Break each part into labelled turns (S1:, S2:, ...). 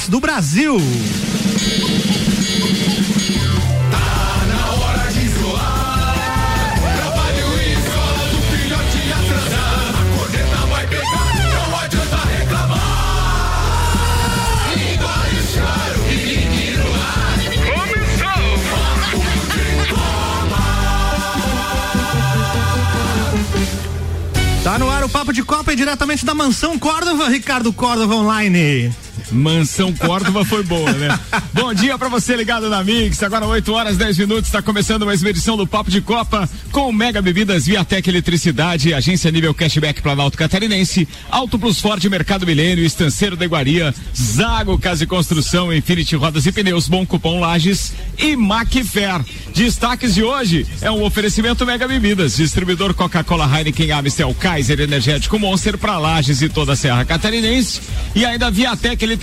S1: Mix do Brasil. Tá no ar o Papo de Copa e diretamente da Mansão Córdova, Ricardo Córdova Online.
S2: Mansão Córdova foi boa, né? Bom dia para você ligado na Mix. Agora 8 horas 10 minutos, está começando mais uma edição do Papo de Copa com Mega Bebidas Viatec Eletricidade, Agência Nível Cashback Planalto Catarinense, Auto Plus Ford Mercado Milênio, Estanceiro de Iguaria, Zago Casa e Construção, Infinity Rodas e Pneus, Bom Cupom Lages e Macfair. Destaques de hoje é um oferecimento Mega Bebidas, distribuidor Coca-Cola Heineken Amstel Kaiser Energético Monster para Lages e toda a Serra Catarinense e ainda Viatec Eletricidade,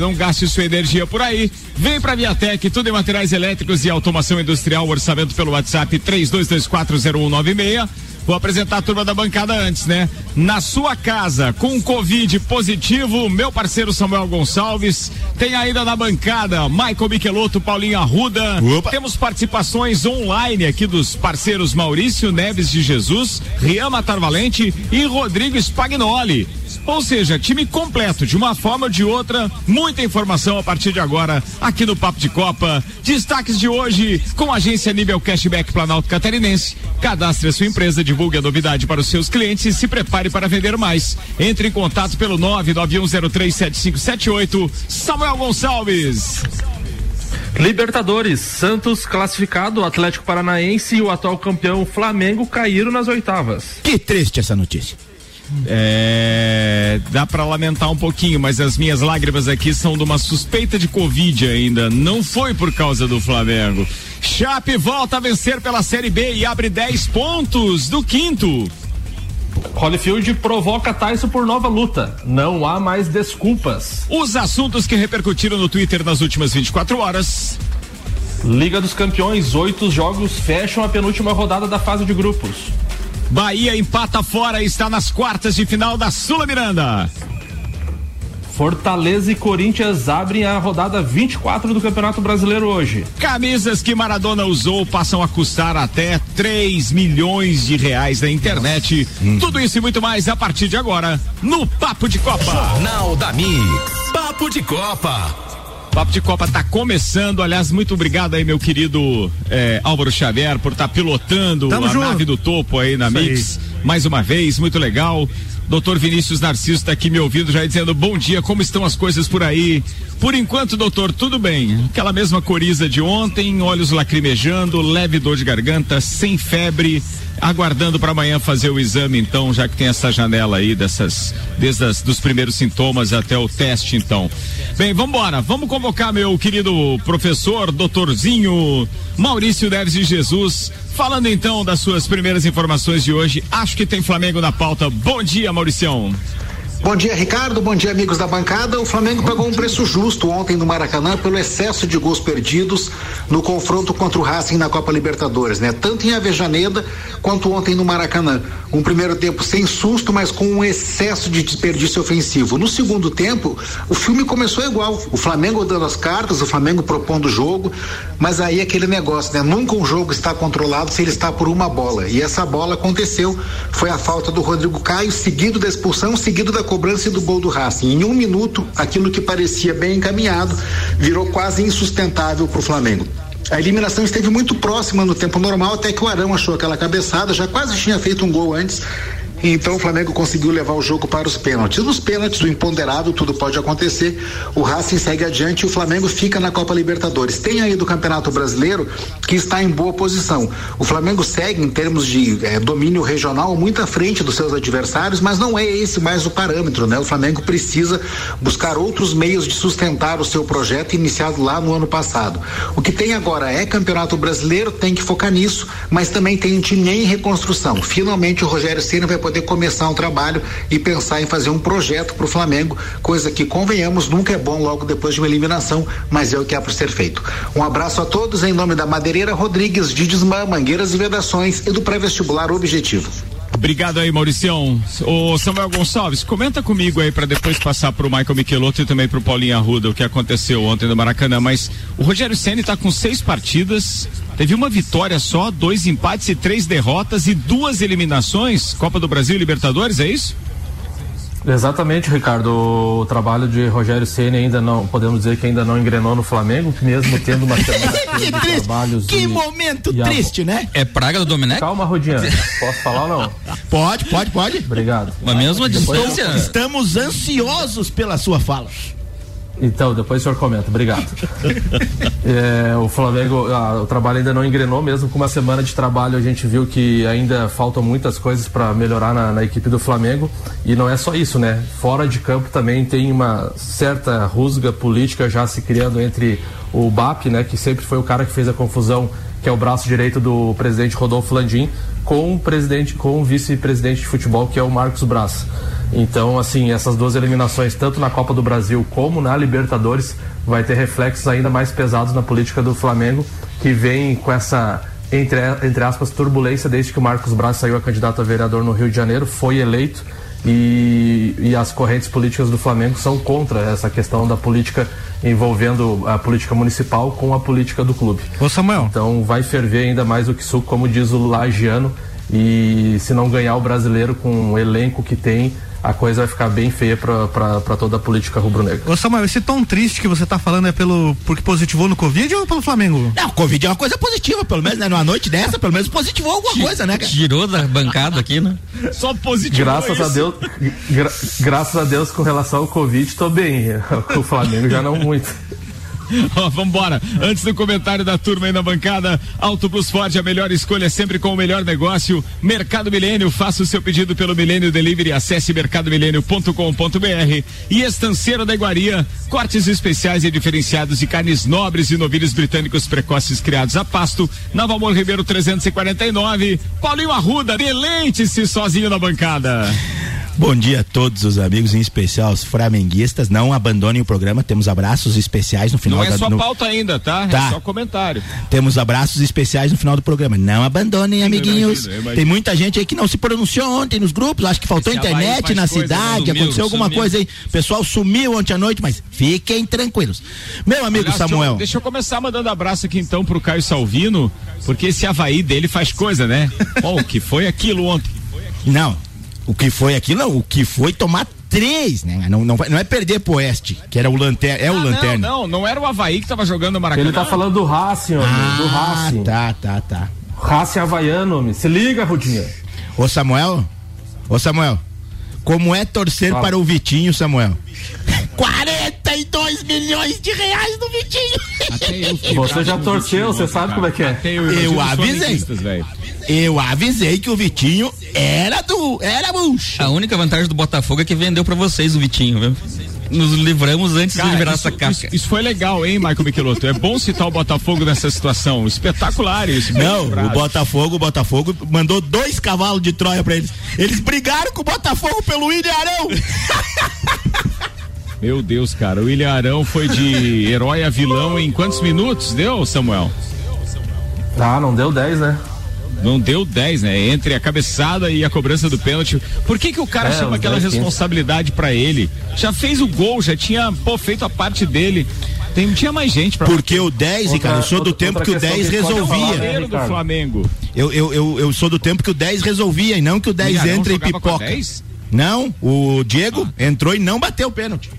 S2: não gaste sua energia por aí. Vem pra Viatec, tudo em materiais elétricos e automação industrial, orçamento pelo WhatsApp 32240196. Vou apresentar a turma da bancada antes, né? Na sua casa, com Covid positivo, meu parceiro Samuel Gonçalves. Tem ainda na bancada Michael Michelotto, Paulinho Arruda. Opa. Temos participações online aqui dos parceiros Maurício Neves de Jesus, Rian Matar Valente e Rodrigo Spagnoli. Ou seja, time completo, de uma forma ou de outra, muita informação a partir de agora, aqui no Papo de Copa. Destaques de hoje, com a agência Nível Cashback Planalto Catarinense. Cadastre a sua empresa, divulgue a novidade para os seus clientes e se prepare para vender mais. Entre em contato pelo 991037578. Samuel Gonçalves.
S3: Libertadores, Santos classificado, Atlético Paranaense e o atual campeão Flamengo caíram nas oitavas.
S1: Que triste essa notícia.
S2: É, dá para lamentar um pouquinho, mas as minhas lágrimas aqui são de uma suspeita de Covid ainda. Não foi por causa do Flamengo. Chape volta a vencer pela Série B e abre 10 pontos do quinto.
S3: Holyfield provoca Tyson por nova luta. Não há mais desculpas.
S2: Os assuntos que repercutiram no Twitter nas últimas 24 horas.
S3: Liga dos Campeões, oito jogos fecham a penúltima rodada da fase de grupos.
S2: Bahia empata fora e está nas quartas de final da Sula Miranda.
S3: Fortaleza e Corinthians abrem a rodada 24 do Campeonato Brasileiro hoje.
S2: Camisas que Maradona usou passam a custar até 3 milhões de reais na internet. Hum. Tudo isso e muito mais a partir de agora no Papo de Copa.
S4: Jornal da Mix. Papo de Copa.
S2: Papo de Copa está começando. Aliás, muito obrigado aí, meu querido é, Álvaro Xavier, por estar tá pilotando Tamo a junto. nave do topo aí na Isso Mix. Aí. Mais uma vez, muito legal. Doutor Vinícius Narciso está aqui me ouvindo já dizendo bom dia, como estão as coisas por aí? Por enquanto, doutor, tudo bem. Aquela mesma coriza de ontem, olhos lacrimejando, leve dor de garganta, sem febre aguardando para amanhã fazer o exame, então, já que tem essa janela aí dessas, desde as, dos primeiros sintomas até o teste, então. Bem, vamos embora. Vamos convocar meu querido professor, doutorzinho Maurício Neves de Jesus, falando então das suas primeiras informações de hoje. Acho que tem Flamengo na pauta. Bom dia, Mauricião.
S5: Bom dia, Ricardo. Bom dia, amigos da bancada. O Flamengo pagou um preço justo ontem no Maracanã pelo excesso de gols perdidos no confronto contra o Racing na Copa Libertadores, né? Tanto em Avejaneda quanto ontem no Maracanã. Um primeiro tempo sem susto, mas com um excesso de desperdício ofensivo. No segundo tempo, o filme começou igual. O Flamengo dando as cartas, o Flamengo propondo o jogo, mas aí aquele negócio, né? Nunca um jogo está controlado se ele está por uma bola. E essa bola aconteceu. Foi a falta do Rodrigo Caio, seguido da expulsão, seguido da cobrança do gol do Racing. Em um minuto, aquilo que parecia bem encaminhado virou quase insustentável para o Flamengo. A eliminação esteve muito próxima no tempo normal, até que o Arão achou aquela cabeçada, já quase tinha feito um gol antes então o Flamengo conseguiu levar o jogo para os pênaltis. Nos pênaltis, o imponderável, tudo pode acontecer. O Racing segue adiante e o Flamengo fica na Copa Libertadores. Tem aí do Campeonato Brasileiro que está em boa posição. O Flamengo segue em termos de eh, domínio regional muito à frente dos seus adversários, mas não é esse mais o parâmetro, né? O Flamengo precisa buscar outros meios de sustentar o seu projeto iniciado lá no ano passado. O que tem agora é Campeonato Brasileiro, tem que focar nisso, mas também tem um time em reconstrução. Finalmente o Rogério Ceni vai poder começar um trabalho e pensar em fazer um projeto para o Flamengo, coisa que, convenhamos, nunca é bom logo depois de uma eliminação, mas é o que há para ser feito. Um abraço a todos em nome da Madeireira Rodrigues, Didismã, Mangueiras e Vedações e do pré-vestibular Objetivo.
S2: Obrigado aí, Mauricião. Ô Samuel Gonçalves, comenta comigo aí para depois passar pro Michael Michelotto e também pro Paulinho Arruda o que aconteceu ontem no Maracanã. Mas o Rogério Ceni tá com seis partidas, teve uma vitória só, dois empates e três derrotas e duas eliminações, Copa do Brasil e Libertadores, é isso?
S3: Exatamente, Ricardo. O trabalho de Rogério Ceni ainda não, podemos dizer que ainda não engrenou no Flamengo, mesmo tendo uma semana
S6: que
S3: de
S6: triste.
S3: trabalhos.
S6: Que
S3: e-
S6: momento
S3: e a-
S6: triste, né?
S7: É praga do Domenech?
S3: Calma, Rodinha. Posso falar ou não?
S6: Pode, pode, pode.
S3: Obrigado.
S7: Mas mesmo a distância.
S6: Estamos ansiosos pela sua fala.
S3: Então, depois o senhor comenta. Obrigado. É, o Flamengo, ah, o trabalho ainda não engrenou, mesmo com uma semana de trabalho, a gente viu que ainda faltam muitas coisas para melhorar na, na equipe do Flamengo. E não é só isso, né? Fora de campo também tem uma certa rusga política já se criando entre o BAP, né, que sempre foi o cara que fez a confusão, que é o braço direito do presidente Rodolfo Landim, com o presidente, com o vice-presidente de futebol, que é o Marcos Braz. Então, assim, essas duas eliminações, tanto na Copa do Brasil como na Libertadores, vai ter reflexos ainda mais pesados na política do Flamengo, que vem com essa, entre, entre aspas, turbulência desde que o Marcos Braz saiu a candidato a vereador no Rio de Janeiro, foi eleito e, e as correntes políticas do Flamengo são contra essa questão da política envolvendo a política municipal com a política do clube.
S1: Ô Samuel,
S3: Então vai ferver ainda mais o que suco, como diz o Lagiano, e se não ganhar o brasileiro com o elenco que tem, a coisa vai ficar bem feia para toda a política rubro-negra.
S1: ô Samuel, esse tom triste que você tá falando é pelo porque positivou no Covid ou pelo Flamengo?
S6: Não, Covid é uma coisa positiva, pelo menos, né? Numa noite dessa, pelo menos positivou alguma coisa, né, cara?
S7: Tirou da bancada aqui, né?
S2: Só positivo.
S3: Graças a Deus, gra- graças a Deus com relação ao Covid, tô bem. O Flamengo já não muito.
S2: Ó, vambora. Antes do comentário da turma aí na bancada, Auto Plus Ford, a melhor escolha sempre com o melhor negócio. Mercado Milênio, faça o seu pedido pelo Milênio Delivery, acesse mercadomilênio.com.br e Estanceiro da Iguaria, cortes especiais e diferenciados de carnes nobres e novilhos britânicos precoces criados a pasto, na Valmor Ribeiro 349. Paulinho Arruda, deleite-se sozinho na bancada.
S6: Bom dia a todos os amigos, em especial os flamenguistas. Não abandonem o programa, temos abraços especiais no final
S2: Não é
S6: da
S2: só
S6: no-
S2: pauta ainda, tá?
S6: Tá.
S2: É só comentário.
S6: Temos abraços especiais no final do programa. Não abandonem, amiguinhos.
S2: imagino, eu imagino.
S6: Tem muita gente aí que não se pronunciou ontem nos grupos. Acho que faltou
S2: Esse
S6: internet na
S2: coisa,
S6: cidade,
S7: sumiu,
S6: aconteceu alguma
S7: sumiu.
S6: coisa aí. O pessoal sumiu ontem à noite, mas fiquem tranquilos. Meu amigo
S2: Aliás,
S6: Samuel.
S2: Deixa eu começar mandando abraço aqui então pro Caio Salvino, porque esse Havaí dele faz coisa, né? O que foi aquilo ontem?
S6: Não, o que foi aquilo, não. O que foi tomar três, né? Não, não, não é perder pro Oeste, que era o Lanterna. É o
S2: Ah,
S6: Lanterna.
S2: Não, não, não era o Havaí que tava jogando no Maracanã.
S3: Ele tá falando do Racing, homem, do
S6: Ah,
S3: Racing.
S6: tá, tá, tá.
S3: Racing Havaiano, homem. Se liga, Rudinha.
S6: Ô Samuel, ô Samuel, como é torcer
S3: Fala.
S6: para o Vitinho, Samuel? 42 milhões de reais no Vitinho.
S2: Até eu fiquei
S3: Você já torceu, você sabe
S2: cara.
S3: como é que é.
S2: Eu,
S6: Eu avisei. Eu avisei que o Vitinho era do. Era bucha.
S7: A única vantagem do Botafogo é que vendeu pra vocês o Vitinho, viu? Nos livramos antes de
S2: Cara,
S7: liberar
S2: isso,
S7: essa casca.
S2: isso- isso foi legal, hein, Michael Michelotto? É bom citar o Botafogo nessa situação. Espetacular isso.
S6: Não,
S2: lembrado.
S6: o Botafogo, o Botafogo mandou dois cavalos de Troia pra eles. Eles brigaram com o Botafogo pelo William Arão.
S2: Meu Deus, cara. O William Arão foi de herói a vilão em quantos minutos deu, Samuel?
S3: Ah, não deu 10, né?
S2: Não deu 10, né? Entre a cabeçada e a cobrança do pênalti. Por que que o cara
S3: É,
S2: chama aquela
S3: 10, 15.
S2: responsabilidade pra ele? Já fez o gol, já tinha pô, feito a parte dele. Tem, tinha mais gente pra
S6: Porque o 10,
S3: Outra-
S6: cara, eu sou do
S3: outra-
S6: tempo que
S3: outra
S6: o 10
S3: questão que
S6: resolvia.
S3: né?
S2: goleiro do
S3: Ricardo?
S2: Flamengo.
S6: Eu, eu, eu, eu sou do tempo que o 10 resolvia e não que o 10
S2: Ilharão
S6: entra e pipoca.
S2: 10?
S6: Não, o Diego entrou e não bateu o pênalti.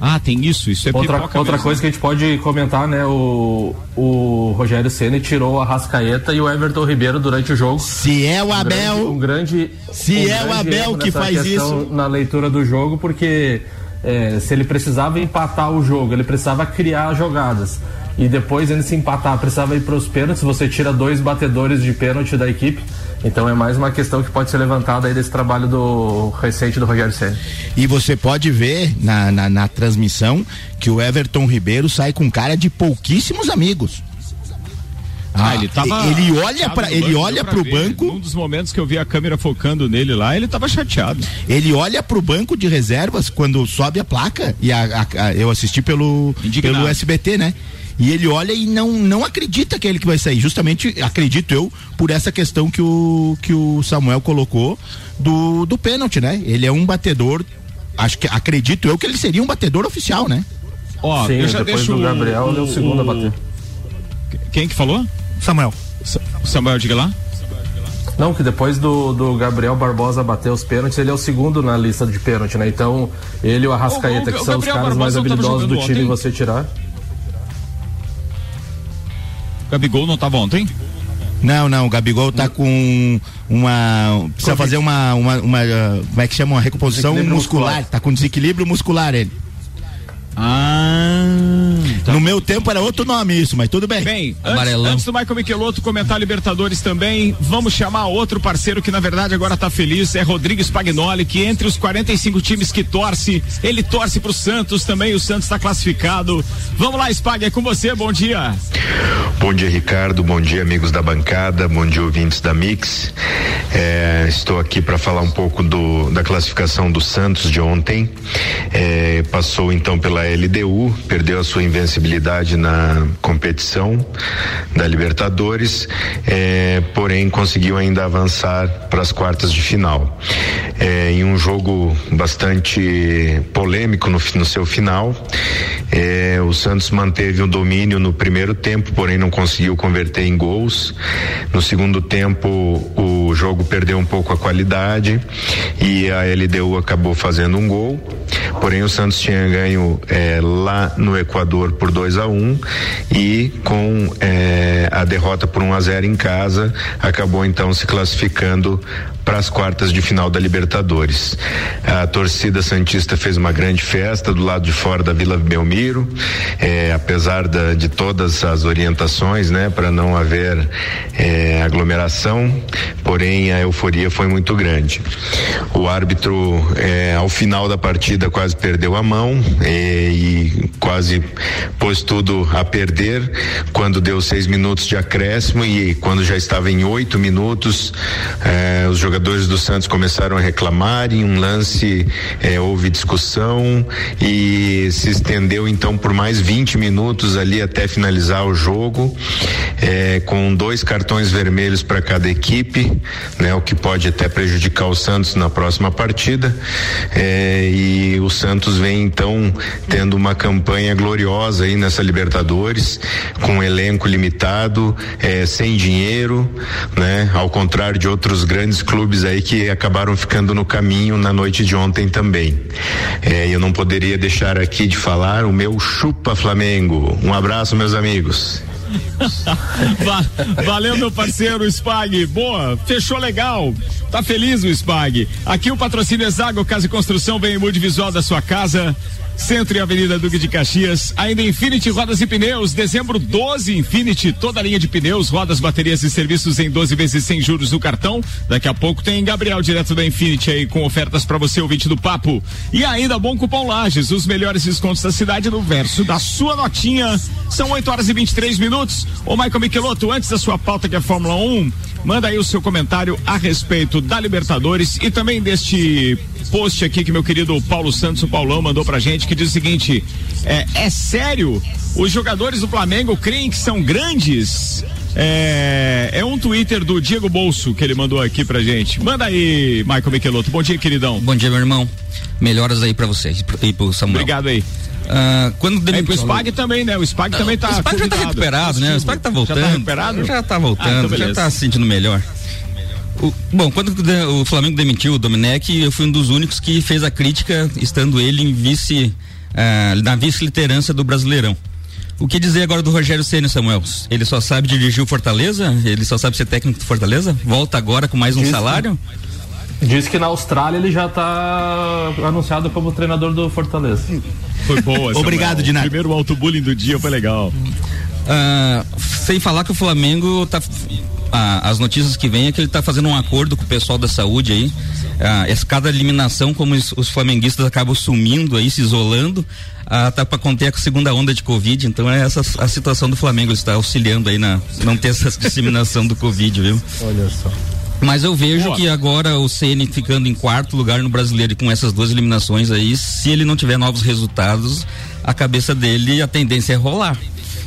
S2: Ah, tem isso, isso é
S3: Outra, outra
S2: mesmo.
S3: coisa que a gente pode comentar, né? O, o Rogério Ceni tirou a Rascaeta e o Everton Ribeiro durante o jogo.
S6: Se é o Abel.
S3: Um grande.
S6: Se
S3: um
S6: é o
S3: grande
S6: Abel
S3: erro
S6: que faz isso.
S3: Na leitura do jogo, porque é, se ele precisava empatar o jogo, ele precisava criar jogadas. E depois, ele se empatar, precisava ir para os pênaltis. Você tira dois batedores de pênalti da equipe. Então é mais uma questão que pode ser levantada aí desse trabalho do recente do Rogério Ceni.
S6: E você pode ver na, na, na transmissão que o Everton Ribeiro sai com cara de pouquíssimos amigos.
S2: Ah, ele tava.
S6: Ele olha para ele
S2: banco,
S6: olha pro
S2: ver.
S6: banco,
S2: Num dos momentos que eu vi a câmera focando nele lá, ele tava chateado.
S6: ele olha pro banco de reservas quando sobe a placa e a, a- a- eu assisti pelo
S2: Indignado.
S6: pelo SBT, né? E ele olha e não, não acredita que é ele que vai sair. Justamente, acredito eu, por essa questão que o, que o Samuel colocou do, do pênalti, né? Ele é um batedor, acho que acredito eu que ele seria um batedor oficial, né?
S2: Ó,
S3: Sim,
S2: eu já
S3: depois
S2: deixo
S3: do Gabriel, ele é o segundo a bater.
S2: Quem que falou?
S1: Samuel.
S2: Sa- Samuel, diga lá.
S3: Não, que depois do, do Gabriel Barbosa bater os pênaltis, ele é o segundo na lista de pênalti, né? Então, ele e o Arrascaeta,
S2: O- o-
S3: que
S2: o
S3: são os caras mais
S2: Barbosa
S3: habilidosos do time,
S2: ontem?
S3: você tirar.
S2: Gabigol não tava ontem?
S6: Não, não, o Gabigol tá com uma. Precisa fazer uma, uma, uma, ah, Como é que chama? Uma recomposição muscular.
S3: muscular.
S6: Tá com desequilíbrio muscular ele.
S2: Ah.
S6: No meu tempo era outro nome isso, mas tudo bem.
S2: Bem, antes,
S7: Amarelão.
S2: antes do Michael Michelotto comentar Libertadores também, vamos chamar outro parceiro que na verdade agora tá feliz, é Rodrigo Spagnoli, que entre os 45 times que torce, ele torce pro Santos também, o Santos está classificado. Vamos lá, Spag, é com você, bom dia.
S8: Bom dia, Ricardo. Bom dia, amigos da bancada. Bom dia, ouvintes da Mix. É, estou aqui para falar um pouco do, da classificação do Santos de ontem. É, passou então pela LDU, perdeu a sua invencibilidade na competição da Libertadores, é, porém conseguiu ainda avançar para as quartas de final. É, em um jogo bastante polêmico no, no seu final, é, o Santos manteve o domínio no primeiro tempo, porém não conseguiu converter em gols. No segundo tempo, o jogo perdeu um pouco a qualidade e a LDU acabou fazendo um gol. Porém, o Santos tinha ganho é, lá no Equador por 2 a 1 um, e com é, a derrota por 1 um a 0 em casa, acabou então se classificando para as quartas de final da Libertadores. A torcida Santista fez uma grande festa do lado de fora da Vila Belmiro, eh, apesar da, de todas as orientações, né, para não haver eh, aglomeração, porém a euforia foi muito grande. O árbitro, eh, ao final da partida, quase perdeu a mão e quase pôs tudo a perder quando deu seis minutos de acréscimo e quando já estava em oito minutos, os jogadores do Santos começaram a reclamar. Em um lance eh, houve discussão e se estendeu então por mais 20 minutos ali até finalizar o jogo, eh, com dois cartões vermelhos para cada equipe, né, o que pode até prejudicar o Santos na próxima partida. Eh, e o Santos vem então tendo uma campanha gloriosa aí nessa Libertadores, com um elenco limitado, sem dinheiro, né? Ao contrário de outros grandes clubes aí que acabaram ficando no caminho na noite de ontem também. Eh, eu não poderia deixar aqui de falar o meu chupa Flamengo. Um abraço, meus amigos.
S2: Va- valeu, meu parceiro Spag. Boa, fechou legal. Tá feliz o Spag. Aqui o patrocínio Exago Casa e Construção vem em multivisual da sua casa. Centro e Avenida Duque de Caxias. Ainda Infinity Rodas e Pneus. Dezembro 12, Infinity. Toda a linha de pneus, rodas, baterias e serviços em 12 vezes sem juros no cartão. Daqui a pouco tem Gabriel direto da Infinity aí com ofertas para você, ouvinte do papo. E ainda bom cupom Lages. Os melhores descontos da cidade no verso da sua notinha. São 8 horas e 23 minutos. Ô Michael Michelotto, antes da sua pauta que é Fórmula 1, manda aí o seu comentário a respeito da Libertadores e também deste post aqui que meu querido Paulo Santos, o Paulão, mandou pra gente, que diz o seguinte: é, é sério? Os jogadores do Flamengo creem que são grandes? É, é um Twitter do Diego Bolso que ele mandou aqui pra gente. Manda aí, Michael Michelotto. Bom dia, queridão.
S7: Bom dia, meu irmão. Melhoras aí pra vocês e pro Samuel.
S2: Obrigado aí.
S7: Ah, quando
S2: Aí pro
S7: demitiu-
S2: Spag também, né? O Spag também tá.
S7: o Spag já tá recuperado, né? O Spag tá voltando.
S2: Já tá recuperado?
S7: Já tá
S2: Ah,
S7: voltando,
S2: então
S7: já tá se sentindo melhor. O- bom, quando o o Flamengo demitiu o Domenech, eu fui um dos únicos que fez a crítica, estando ele em vice, ah, na vice-liderança do Brasileirão. O que dizer agora do Rogério Ceni, Samuel? Ele só sabe dirigir o Fortaleza? Ele só sabe ser técnico do Fortaleza? Volta agora com mais um
S3: Isso.
S7: salário?
S3: Diz que na Austrália ele já tá anunciado como treinador do Fortaleza.
S2: Foi boa.
S6: Obrigado, de nada.
S2: Primeiro auto-bullying do dia foi legal.
S7: Ah, sem falar que o Flamengo tá. ah, as notícias que vem é que ele tá fazendo um acordo com o pessoal da saúde aí. Ah, cada eliminação, como os, os flamenguistas acabam sumindo aí, se isolando, ah, tá para conter a segunda onda de Covid. Então é essa a situação do Flamengo, ele está auxiliando aí na não ter essa disseminação do Covid, viu?
S3: Olha só.
S7: Mas eu vejo
S2: Boa.
S7: que agora o CN ficando em quarto lugar no brasileiro e com essas duas eliminações aí, se ele não tiver novos resultados, a cabeça dele, a tendência é rolar.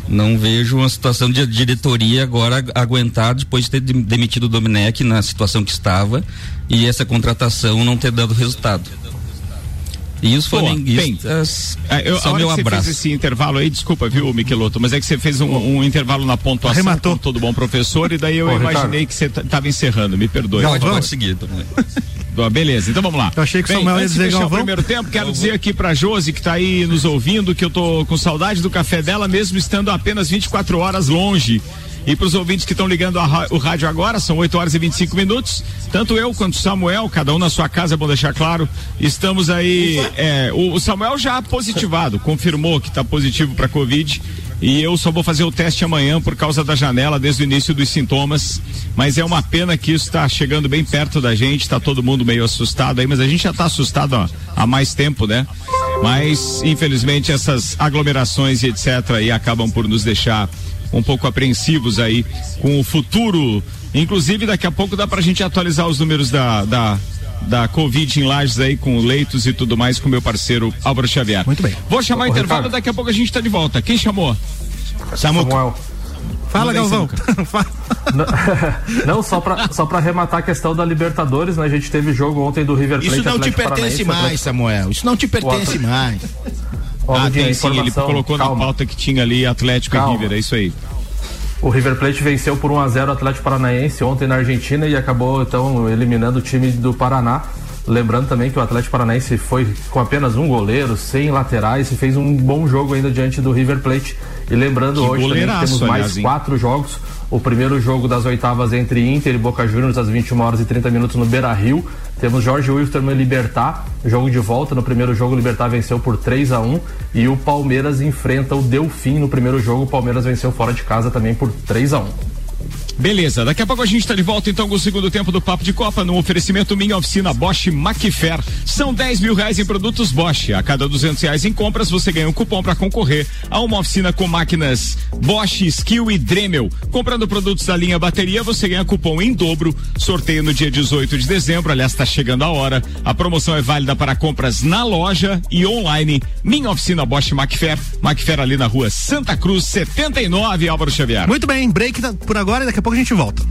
S7: Não vejo uma situação de diretoria agora aguentar depois de ter demitido o Domenech na situação que estava e essa contratação não ter dado resultado. E os flamenguistas
S2: bem, eu, são meu abraço. Você fez esse intervalo aí, desculpa, viu, Miqueloto, mas é que você fez um, um intervalo na pontuação Arrematou. com todo bom professor e daí eu Pô, imaginei Ricardo. que você estava encerrando, me perdoe.
S7: Não, vamos seguir.
S2: Beleza, então vamos lá.
S1: Eu achei que o Samuel ia dizer
S2: o primeiro tempo, quero dizer aqui pra Josi que está aí nos ouvindo que eu tô com saudade do café dela, mesmo estando apenas 24 horas longe. E para os ouvintes que estão ligando a, o rádio agora, são 8 horas e 25 minutos. Tanto eu quanto o Samuel, cada um na sua casa, é bom deixar claro. Estamos aí. É, o, o, Samuel já positivado, confirmou que está positivo para Covid. E eu só vou fazer o teste amanhã por causa da janela, desde o início dos sintomas. Mas é uma pena que isso está chegando bem perto da gente, está todo mundo meio assustado aí, mas a gente já está assustado ó, há mais tempo, né? Mas, infelizmente, essas aglomerações e etc. aí acabam por nos deixar um pouco apreensivos aí com o futuro. Inclusive, daqui a pouco dá pra gente atualizar os números da, da, da Covid em Lages aí, com leitos e tudo mais, com meu parceiro Álvaro Xavier.
S1: Muito bem.
S2: Vou chamar o intervalo, daqui a pouco a gente tá de volta. Quem chamou?
S3: Samuel.
S1: Fala, Galvão.
S3: não, não, só para só pra arrematar a questão da Libertadores, né? A gente teve jogo ontem do River Plate.
S6: Isso não Atlético te pertence mais, Samuel. Isso não te pertence mais.
S2: Ah, tem sim, ele colocou calma. na pauta que tinha ali Atlético calma. e River, é isso aí.
S3: O River Plate venceu por 1 a 0 o Atlético Paranaense ontem na Argentina e acabou então eliminando o time do Paraná. Lembrando também que o Atlético Paranaense foi com apenas um goleiro, sem laterais e fez um bom jogo ainda diante do River Plate. E lembrando que hoje também que temos mais aliás, quatro jogos o primeiro jogo das oitavas entre Inter e Boca Juniors às 21 horas e 30 minutos no Beira Rio. Temos Jorge Wilstermann Libertar, jogo de volta. No primeiro jogo, o Libertar venceu por 3 a 1 e o Palmeiras enfrenta o Delfim no primeiro jogo. O Palmeiras venceu fora de casa também por 3 a 1
S2: Beleza, daqui a pouco a gente está de volta então com o segundo tempo do Papo de Copa no oferecimento Minha Oficina Bosch Macfer. São 10 mil reais em produtos Bosch. A cada 200 reais em compras você ganha um cupom para concorrer a uma oficina com máquinas Bosch, Skill e Dremel. Comprando produtos da linha bateria você ganha cupom em dobro. Sorteio no dia 18 de dezembro. Aliás, está chegando a hora. A promoção é válida para compras na loja e online. Minha Oficina Bosch Macfer. Macfer ali na rua Santa Cruz 79, Álvaro Xavier.
S1: Muito bem, break por agora e daqui a pouco a gente volta.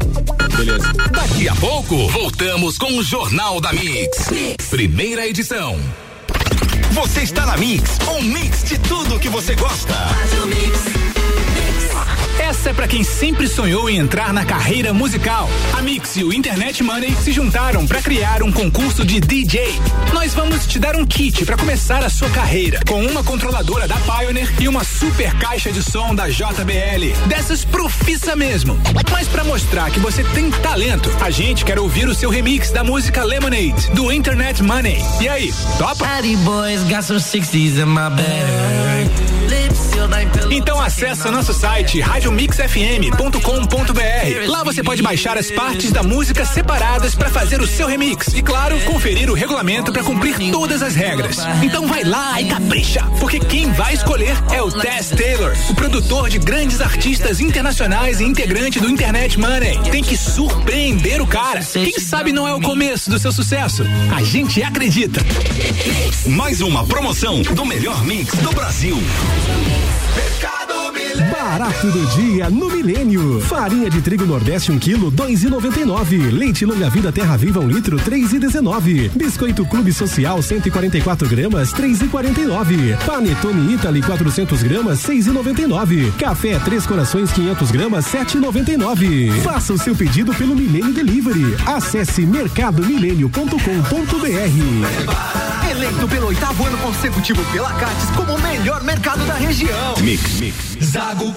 S4: Beleza. Daqui a pouco, voltamos com o Jornal da mix. Primeira edição. Você está na Mix, um mix de tudo que você gosta. Essa é para quem sempre sonhou em entrar na carreira musical. A Mix e o Internet Money se juntaram para criar um concurso de DJ. Nós vamos te dar um kit para começar a sua carreira, com uma controladora da Pioneer e uma super caixa de som da JBL. Dessas profissa mesmo. Mas para mostrar que você tem talento, a gente quer ouvir o seu remix da música Lemonade, do Internet Money. E aí, topa? Então acessa nosso site radiomixfm.com.br. Lá você pode baixar as partes da música separadas para fazer o seu remix e claro, conferir o regulamento para cumprir todas as regras. Então vai lá e capricha, porque quem vai escolher é o Tess Taylor, o produtor de grandes artistas internacionais e integrante do Internet Money. Tem que surpreender o cara. Quem sabe não é o começo do seu sucesso? A gente acredita. Mais uma promoção do melhor mix do Brasil.
S9: Pesca Barato do dia no Milênio. Farinha de trigo Nordeste 1 um quilo 2,99. Leite longa vida Terra Viva 1 um litro 3,19. Biscoito Clube Social 144 gramas 3,49. Panetone Italy 400 gramas 6,99. Café Três Corações 500 gramas 7,99. Faça o seu pedido pelo Milênio Delivery. Acesse mercadomilênio.com.br.
S10: Eleito pelo oitavo ano consecutivo pela Cates como o melhor mercado da região.
S4: Mix, mix.
S10: Zago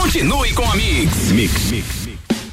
S4: Continue com a Mix. Mix, Mix.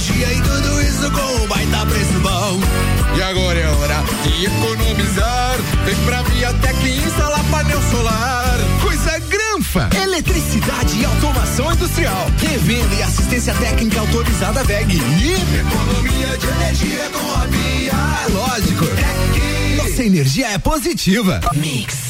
S11: Tecnologia e tudo isso com um baita preço bom.
S12: E agora é hora de economizar. Vem pra Viatec instalar painel solar. Coisa granfa.
S11: Eletricidade e automação industrial. Revenda e assistência técnica autorizada VEG. E economia de energia com a Via. Lógico. Nossa energia é positiva.
S13: Mix.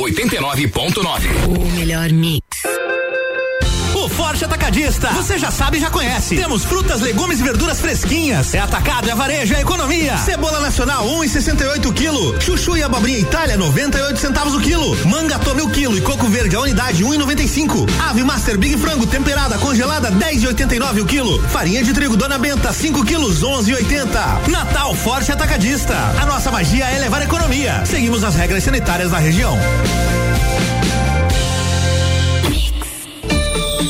S14: 89.9.
S15: O melhor mix.
S1: Forte Atacadista. Você já sabe e já conhece. Temos frutas, legumes e verduras fresquinhas. É atacado, é varejo, é economia. Cebola nacional, 1,68 quilo. Chuchu e abobrinha Itália, 98 centavos o quilo. Manga tome o quilo e coco verde a unidade, 1,95. Ave Master Big Frango temperada congelada, 10,89 o quilo. Farinha de trigo Dona Benta, 5 quilos, 11,80. Natal Forte Atacadista. A nossa magia é levar economia. Seguimos as regras sanitárias da região.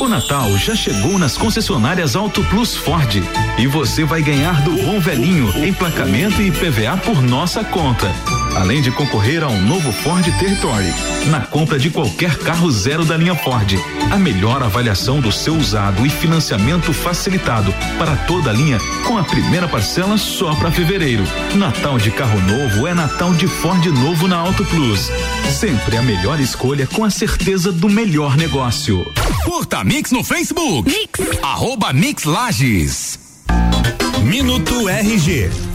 S16: O Natal já chegou nas concessionárias Auto Plus Ford e você vai ganhar do bom velhinho emplacamento e PVA por nossa conta. Além de concorrer a um novo Ford Territory na compra de qualquer carro zero da linha Ford. A melhor avaliação do seu usado e financiamento facilitado para toda a linha com a primeira parcela só para fevereiro. Natal de carro novo é Natal de Ford novo na Auto Plus. Sempre a melhor escolha com a certeza do melhor negócio.
S14: Curta Mix no Facebook. Mix. Arroba Mix Lages.
S1: Minuto RG.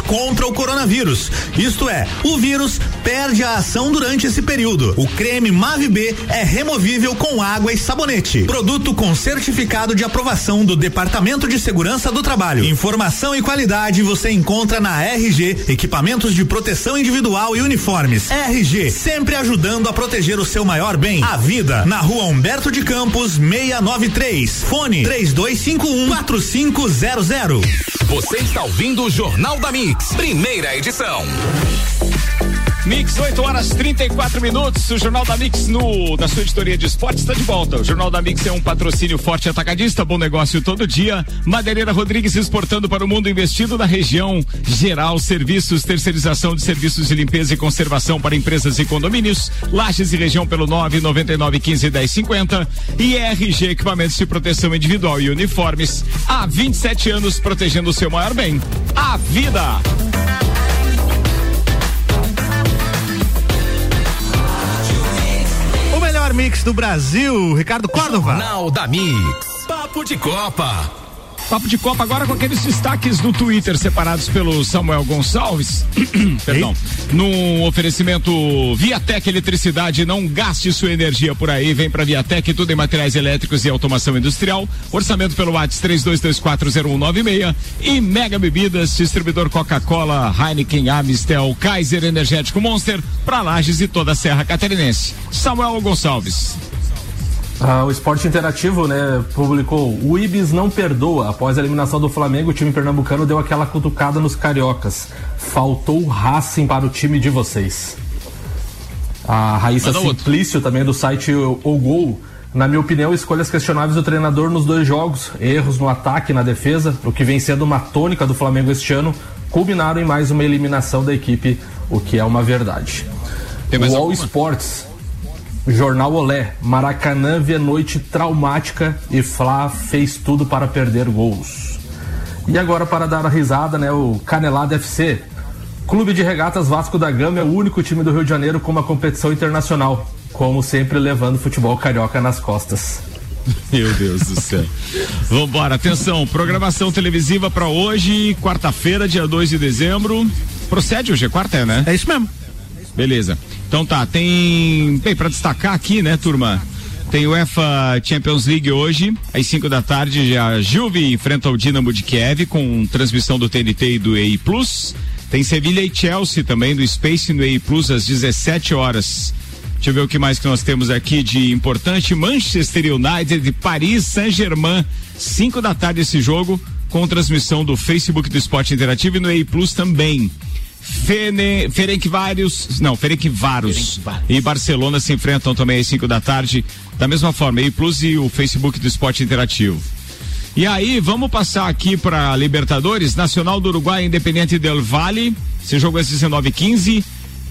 S1: contra o coronavírus. Isto é, o vírus perde a ação durante esse período. O creme Mave B é removível com água e sabonete. Produto com certificado de aprovação do Departamento de Segurança do Trabalho. Informação e qualidade você encontra na RG, equipamentos de proteção individual e uniformes. RG, sempre ajudando a proteger o seu maior bem, a vida. Na rua Humberto de Campos, 693. Fone 3251 4500.
S14: Você está ouvindo o Jornal da Mix, primeira edição.
S2: Mix, 8 horas 34 minutos. O Jornal da Mix no da sua editoria de esportes está de volta. O Jornal da Mix é um patrocínio forte atacadista, bom negócio todo dia. Madeireira Rodrigues exportando para o mundo investido na região. Geral Serviços, terceirização de serviços de limpeza e conservação para empresas e condomínios. Lages e região pelo 999 15 10 50. E RG Equipamentos de Proteção Individual e Uniformes. Há 27 anos protegendo o seu maior bem, a vida.
S1: Mix do Brasil, Ricardo Córdova.
S14: Jornal da Mix. Papo de Copa.
S2: Papo de Copa agora com aqueles destaques do Twitter separados pelo Samuel Gonçalves. Perdão. No oferecimento Viatec Eletricidade, não gaste sua energia por aí. Vem pra Viatec, tudo em materiais elétricos e automação industrial. Orçamento pelo WhatsApp 32240196 e Mega Bebidas, distribuidor Coca-Cola, Heineken, Amistel, Kaiser Energético Monster, pra Lages e toda a Serra Catarinense. Samuel Gonçalves.
S3: Ah, o Esporte Interativo, né, publicou o Ibis não perdoa. Após a eliminação do Flamengo, o time pernambucano deu aquela cutucada nos cariocas. Faltou Racing para o time de vocês. A Raíssa
S2: Manda outro.
S3: Simplício, também do site O, o Gol. Na minha opinião, escolhas questionáveis do treinador nos dois jogos, erros no ataque e na defesa, o que vem sendo uma tônica do Flamengo este ano, culminaram em mais uma eliminação da equipe, o que é uma verdade.
S2: Tem mais
S3: o All
S2: alguma?
S3: Sports, Jornal Olé, Maracanã vê noite traumática e Fla fez tudo para perder gols. E agora para dar a risada, né, o Canelada FC. Clube de Regatas Vasco da Gama é o único time do Rio de Janeiro com uma competição internacional, como sempre levando o futebol carioca nas costas.
S2: Meu Deus do céu. Vambora, atenção, programação televisiva pra hoje, quarta-feira, dia 2 de dezembro. Procede hoje, é quarta, né?
S1: É isso mesmo.
S2: Beleza. Então tá, tem. Bem, pra destacar aqui, né, turma? Tem o UEFA Champions League hoje, às 5 da tarde, a Juve enfrenta o Dinamo de Kiev com transmissão do TNT e do EI Plus. Tem Sevilha e Chelsea também do Space no EI Plus às 17 horas. Deixa eu ver o que mais que nós temos aqui de importante. Manchester United e Paris Saint-Germain, 5 da tarde esse jogo, com transmissão do Facebook do Esporte Interativo e no EI Plus também. Fene, Ferencvários, não, Ferencváros e Barcelona se enfrentam também às 5 da tarde, da mesma forma, EI Plus e o Facebook do Esporte Interativo. E aí, vamos passar aqui para Libertadores, Nacional do Uruguai, Independente del Valle. Esse jogo é 19h15,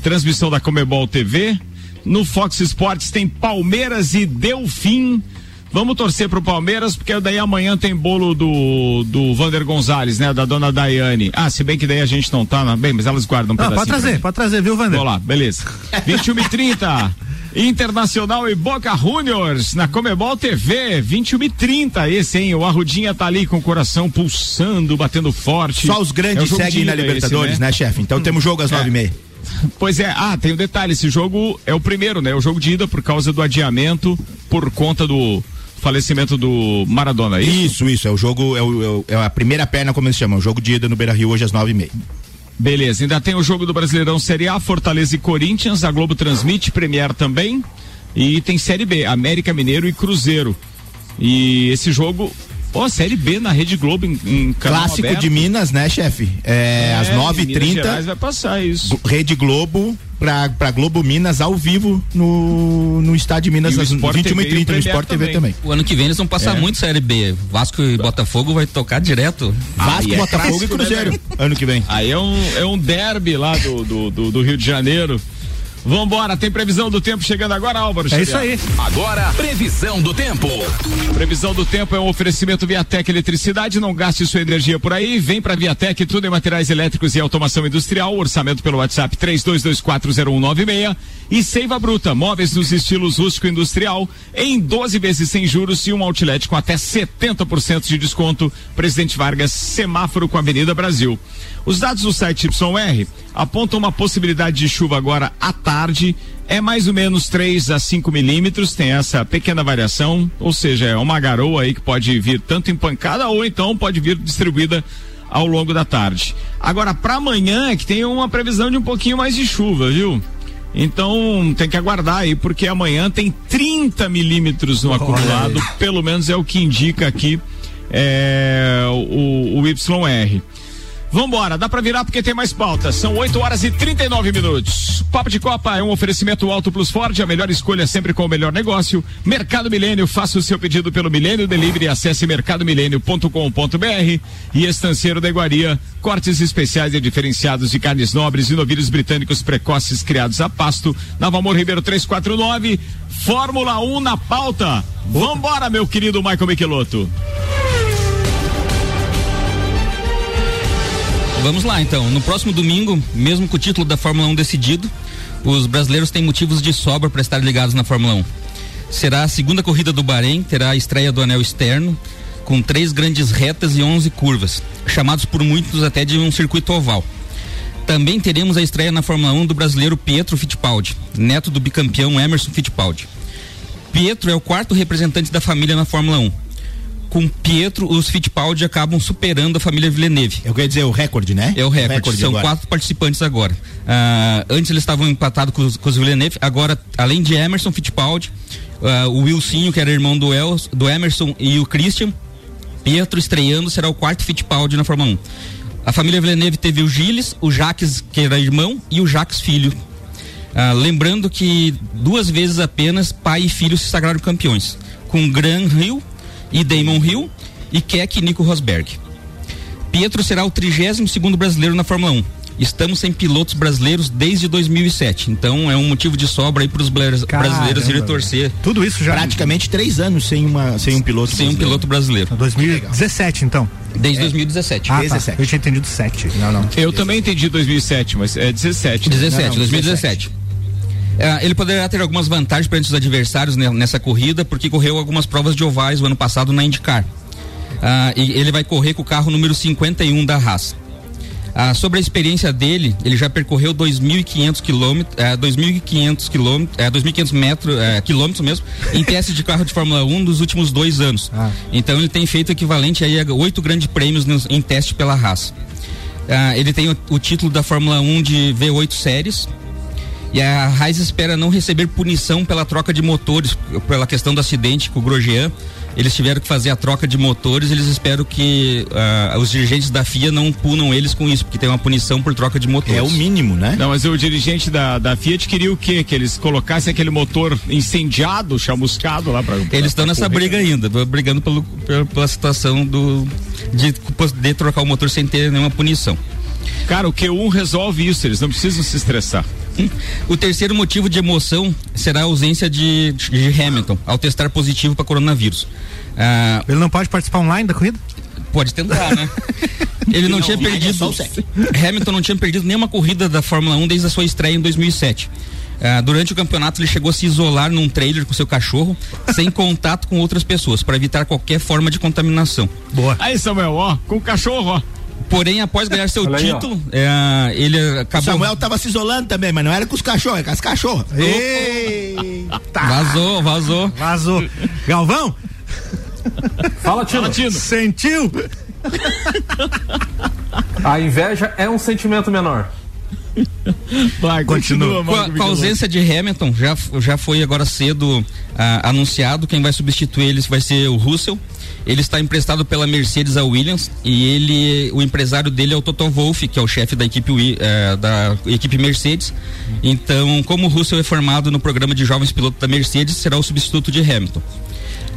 S2: transmissão da Comebol TV. No Fox Sports tem Palmeiras e Delfim. Vamos torcer pro Palmeiras, porque daí amanhã tem bolo do, do Vander Gonzalez, né? Da dona Daiane. Ah, se bem que daí a gente não tá, na- bem, mas elas guardam um
S1: Não, pode
S2: pra
S1: trazer, pode trazer, viu, Vander?
S2: Vamos lá, beleza. 21 e 30 Internacional e Boca Juniors na Comebol TV, 21 e 30 esse, hein? O Arrudinha tá ali com o coração pulsando, batendo forte.
S6: Só os
S2: É
S6: grandes
S2: de
S6: seguem na Libertadores,
S2: esse,
S6: né, chefe? Então temos jogo às
S2: É.
S6: nove e meia.
S2: Pois é, ah, tem um detalhe, esse jogo é o primeiro, né? O jogo de ida por causa do adiamento, por conta do falecimento do Maradona, é isso?
S6: Isso, isso. É o jogo, é, o- é é a primeira perna, como eles chamam. O jogo de ida no Beira Rio hoje às nove e meia.
S2: Beleza, ainda tem o jogo do Brasileirão Série A, Fortaleza e Corinthians, a Globo transmite, Premier também. E tem Série B, América Mineiro e Cruzeiro. E esse jogo, ó, Série B na Rede Globo em, em
S6: Clássico
S2: aberto.
S6: de Minas, né, chefe? É, às
S2: É,
S6: e trinta.
S2: Gerais vai passar isso.
S6: Rede Globo pra, pra Globo Minas ao vivo no, no estádio de Minas às
S7: Sport
S6: 21
S7: TV
S6: e 30
S7: e
S6: no
S7: o
S6: Sport TV também.
S7: O ano que vem eles vão passar
S6: É.
S7: muito Série B. Vasco e Botafogo vai tocar direto.
S6: Vasco,
S2: Aí é
S6: Botafogo
S2: clássico,
S6: e Cruzeiro.
S2: né,
S6: ano que vem.
S2: Aí é um, é um derby lá do, do, do, do Rio de Janeiro. Vambora, tem previsão do tempo chegando agora, Álvaro.
S17: É isso aí.
S14: Agora, previsão do tempo.
S2: Previsão do tempo é um oferecimento Viatec Eletricidade. Não gaste sua energia por aí. Vem pra Viatec, tudo em materiais elétricos e automação industrial. Orçamento pelo WhatsApp 32240196. E Seiva Bruta, móveis nos estilos rústico industrial. Em 12 vezes sem juros e um outlet com até 70% de desconto. Presidente Vargas, semáforo com a Avenida Brasil. Os dados do site YR apontam uma possibilidade de chuva agora à tarde. É mais ou menos 3 a 5 milímetros, tem essa pequena variação, ou seja, é uma garoa aí que pode vir tanto em pancada ou então pode vir distribuída ao longo da tarde. Agora, para amanhã é que tem uma previsão de um pouquinho mais de chuva, viu? Então tem que aguardar aí, porque amanhã tem 30 milímetros no acumulado, pelo menos é o que indica aqui é, o, o YR. Vambora, dá pra virar porque tem mais pautas. São 8 horas e 39 minutos. Papo de Copa é um oferecimento Alto Plus Ford, a melhor escolha sempre com o melhor negócio. Mercado Milênio, faça o seu pedido pelo Milênio Delivery, acesse mercadomilênio.com.br e Estanceiro da Iguaria, cortes especiais e diferenciados de carnes nobres e novilhos britânicos precoces criados a pasto. Na Valmor Ribeiro 349, Fórmula 1 na pauta. Vambora, meu querido Michael Michelotto.
S7: Vamos lá então. No próximo domingo, mesmo com o título da Fórmula 1 decidido, os brasileiros têm motivos de sobra para estar ligados na Fórmula 1. Será a segunda corrida do Bahrein, terá a estreia do anel externo, com três grandes retas e 11 curvas, chamados por muitos até de um circuito oval. Também teremos a estreia na Fórmula 1 do brasileiro Pietro Fittipaldi, neto do bicampeão Emerson Fittipaldi. Pietro é o quarto representante da família na Fórmula 1 com Pietro, os Fittipaldi acabam superando a família Villeneuve.
S6: Eu quero dizer o recorde, né?
S7: É o recorde.
S6: recorde
S7: São
S6: agora.
S7: quatro participantes agora. Ah, antes eles estavam empatados com os, com os Villeneuve. Agora, além de Emerson Fittipaldi, ah, o Wilsinho, que era irmão do, Els, do Emerson, e o Christian, Pietro estreando será o quarto Fittipaldi na Fórmula 1. A família Villeneuve teve o Gilles, o Jacques, que era irmão, e o Jacques filho. Ah, lembrando que duas vezes apenas pai e filho se sagraram campeões, com Gran Hill e Damon Hill e Keck e Nico Rosberg. Pietro será o 32 segundo brasileiro na Fórmula 1. Estamos sem pilotos brasileiros desde 2007, então é um motivo de sobra aí para os brasileiros irem torcer.
S17: Tudo isso já.
S6: Praticamente três anos sem, uma, sem um piloto
S7: Sem um
S6: brasileiro.
S7: piloto brasileiro.
S17: 2017, então.
S7: Desde 2017.
S17: Ah, tá.
S6: 17.
S17: Eu tinha entendido 7.
S6: Não, não.
S2: Eu também entendi 2007, mas é 17.
S7: 17,
S6: Não, não,
S7: 2017. É, ele poderá ter algumas vantagens perante os adversários ne- nessa corrida, porque correu algumas provas de ovais o ano passado na IndyCar. Ah, e ele vai correr com o carro número 51 da Haas. Ah, sobre a experiência dele, ele já percorreu 2.500 quilômetros, é, 2.500 quilômetros, é, 2.500 metros, é, quilômetros mesmo, em teste de carro de Fórmula 1 dos últimos dois anos. Então ele tem feito equivalente aí a oito grandes prêmios nos- em teste pela Haas. Ah, ele tem o, o título da Fórmula 1 de V8 séries. E a Haas espera não receber punição pela troca de motores, pela questão do acidente com o Grosjean. Eles tiveram que fazer a troca de motores, eles esperam que ah, os dirigentes da FIA não punam eles com isso, porque tem uma punição por troca de motores.
S6: É o mínimo, né?
S2: Não, mas o dirigente da, da Fiat queria o quê? Que eles colocassem aquele motor incendiado, chamuscado lá pra.
S7: Eles estão nessa briga ainda, brigando pelo, pela, pela situação do de poder trocar o motor sem ter nenhuma punição.
S2: Cara, o Q1 resolve isso, eles não precisam se estressar.
S7: O terceiro motivo de emoção será a ausência de, de Hamilton ao testar positivo para coronavírus. Ah,
S17: Ele não pode participar online da corrida?
S7: Pode tentar, né? Ele não,
S6: Não,
S7: tinha
S6: é
S7: perdido. Hamilton não tinha perdido nenhuma corrida da Fórmula 1 desde a sua estreia em 2007. Ah, durante o campeonato, ele chegou a se isolar num trailer com seu cachorro, sem contato com outras pessoas, para evitar qualquer forma de contaminação.
S17: Boa.
S2: Aí, Samuel, ó, com o cachorro, ó.
S7: Porém, após ganhar seu
S3: Olha aí, ó.
S7: título, é, ele
S6: O
S7: acabou.
S6: Samuel tava se isolando também, mas não era com os cachorros, é com as cachorras.
S17: Eita!
S7: Vazou, vazou.
S17: Vazou. Galvão?
S3: Fala, Tino.
S2: Fala, Tino.
S17: Sentiu?
S3: A inveja é um sentimento menor.
S2: Vai, continua,
S7: Com a,
S2: Marco
S7: com a ausência de Hamilton, já, já foi agora cedo ah, anunciado. Quem vai substituir ele vai ser o Russell. Ele está emprestado pela Mercedes a Williams e ele, o empresário dele é o Toto Wolff, que é o chefe da equipe eh, da equipe Mercedes. Então, como o Russell é formado no programa de jovens pilotos da Mercedes, será o substituto de Hamilton.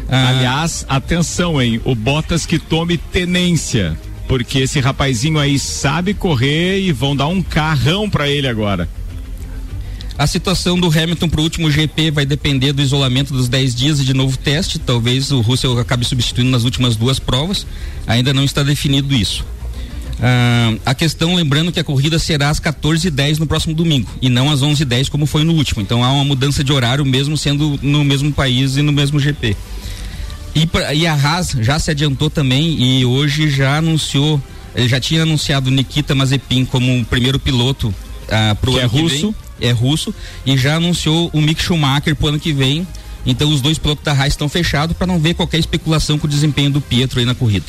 S7: Ah,
S2: Aliás, atenção, hein? O Bottas que tome tenência. Porque esse rapazinho aí sabe correr e vão dar um carrão pra ele agora.
S7: A situação do Hamilton para o último GP vai depender do isolamento dos 10 dias e de novo teste. Talvez o Russell acabe substituindo nas últimas duas provas. Ainda não está definido isso. Ah, a questão, lembrando que a corrida será às 14h10 no próximo domingo e não às 11h10 como foi no último. Então há uma mudança de horário mesmo sendo no mesmo país e no mesmo GP. E, pra, e a Haas já se adiantou também e hoje já anunciou, ele já tinha anunciado Nikita Mazepin como primeiro piloto ah, pro
S2: Que
S7: ano
S2: é russo.
S7: vem. É russo e já anunciou o Mick Schumacher pro ano que vem. Então os dois pilotos da Haas estão fechados para não ver qualquer especulação com o desempenho do Pietro aí na corrida.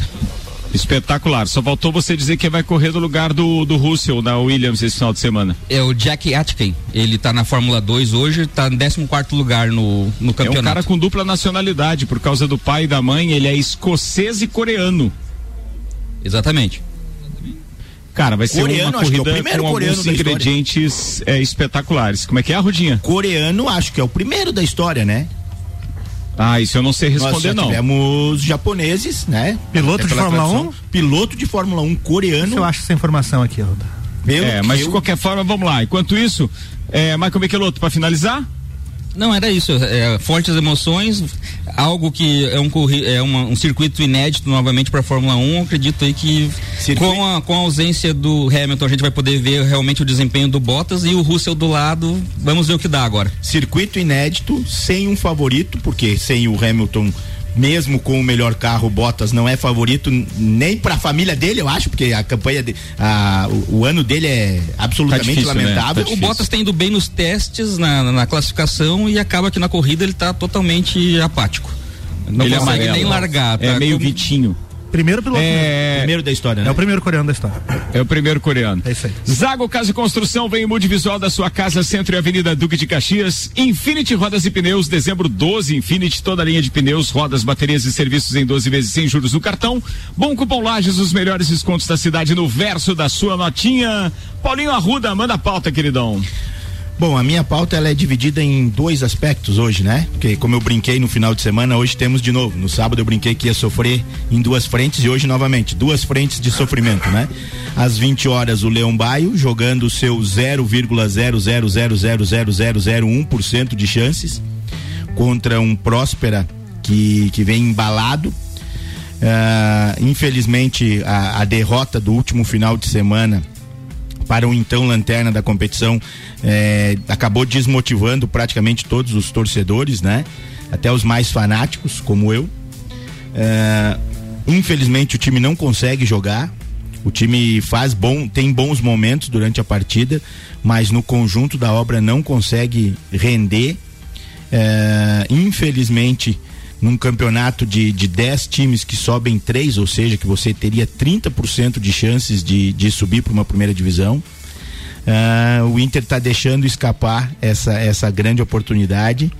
S2: Espetacular. Só faltou você dizer que vai correr no lugar do, do Russell na Williams esse final de semana.
S7: É o Jack Atkin. Ele tá na Fórmula 2 hoje, tá em 14 quarto lugar no, no
S2: É um
S7: campeonato.
S2: cara com dupla nacionalidade, por causa do pai e da mãe, ele é escocês e coreano.
S7: Exatamente.
S2: Cara, vai ser
S6: Coreano,
S2: uma
S6: acho que é o
S2: corrida
S6: primeiro
S2: com alguns ingredientes é, espetaculares. Como é que é, Rudinha?
S6: Coreano, acho que é o primeiro da história, né?
S2: Ah, isso eu não sei responder,
S6: Nós já
S2: não.
S6: tivemos japoneses, né?
S15: Piloto
S6: É
S15: de Fórmula
S6: tradição.
S15: 1?
S6: Piloto de Fórmula 1 coreano.
S15: Eu acho essa informação aqui.
S6: Pelo
S2: É, mas
S6: eu-
S2: de qualquer forma, vamos lá. Enquanto isso, é, Michael Michelotto, para finalizar?
S7: Não, era isso. É, fortes emoções, algo que é um, é uma- um circuito inédito novamente para a Fórmula 1. Acredito aí que com a, com a ausência do Hamilton a gente vai poder ver realmente o desempenho do Bottas e o Russell do lado. Vamos ver o que dá agora.
S6: Circuito inédito, sem um favorito, porque sem o Hamilton, mesmo com o melhor carro, o Bottas não é favorito nem pra família dele, eu acho, porque a campanha, de, a, o, o ano dele é absolutamente
S2: Tá
S6: lamentável.
S7: o Bottas tem ido bem nos testes, na, na classificação e acaba que na corrida ele está totalmente apático. Não
S2: Ele é
S7: consegue
S2: amarelo.
S7: nem largar.
S2: É
S7: tá
S2: meio Vitinho.
S15: Primeiro piloto.
S2: É...
S6: Primeiro da história, né?
S15: É o primeiro coreano da história.
S2: É o primeiro coreano.
S15: É isso aí.
S2: Zago Casa e Construção vem em multivisual da sua casa, Centro e Avenida Duque de Caxias. Infinity Rodas e Pneus, dezembro 12, Infinity, toda a linha de pneus, rodas, baterias e serviços em 12 vezes sem juros no cartão. Bom cupom Lages, os melhores descontos da cidade no verso da sua notinha. Paulinho Arruda, manda a pauta, queridão.
S6: Bom, a minha pauta ela é dividida em dois aspectos hoje, né? Porque como eu brinquei no final de semana, hoje temos de novo. No sábado eu brinquei que ia sofrer em duas frentes e hoje novamente, duas frentes de sofrimento, né? Às 20 horas o Leão Baio jogando o seu 0,000000001% de chances contra um Próspera que, que vem embalado. Ah, infelizmente a, a derrota do último final de semana para o então lanterna da competição eh, acabou desmotivando praticamente todos os torcedores, né? Até os mais fanáticos, como eu. Eh, infelizmente o time não consegue jogar. O time faz bom, tem bons momentos durante a partida, mas no conjunto da obra não consegue render. Eh, infelizmente, num campeonato de, de 10 times que sobem três, ou seja, que você teria 30% de chances de, de subir para uma primeira divisão. Ah, o Inter está deixando escapar essa, essa grande oportunidade.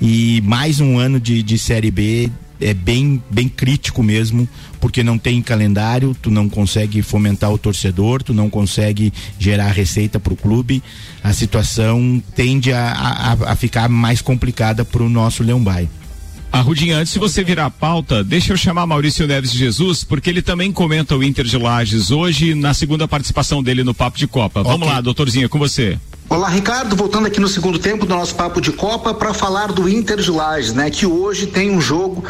S6: E mais um ano de, de Série B é bem, bem crítico mesmo, porque não tem calendário, tu não consegue fomentar o torcedor, tu não consegue gerar receita para o clube. A situação tende a, a, a ficar mais complicada para o nosso Leão Baio.
S2: Arrudinha, antes de você virar a pauta, deixa eu chamar Maurício Neves de Jesus, porque ele também comenta o Inter de Lages hoje na segunda participação dele no Papo de Copa. Vamos lá, doutorzinha, com você.
S5: Olá, Ricardo. Voltando aqui no segundo tempo do nosso papo de Copa para falar do Inter de Lages, né? Que hoje tem um jogo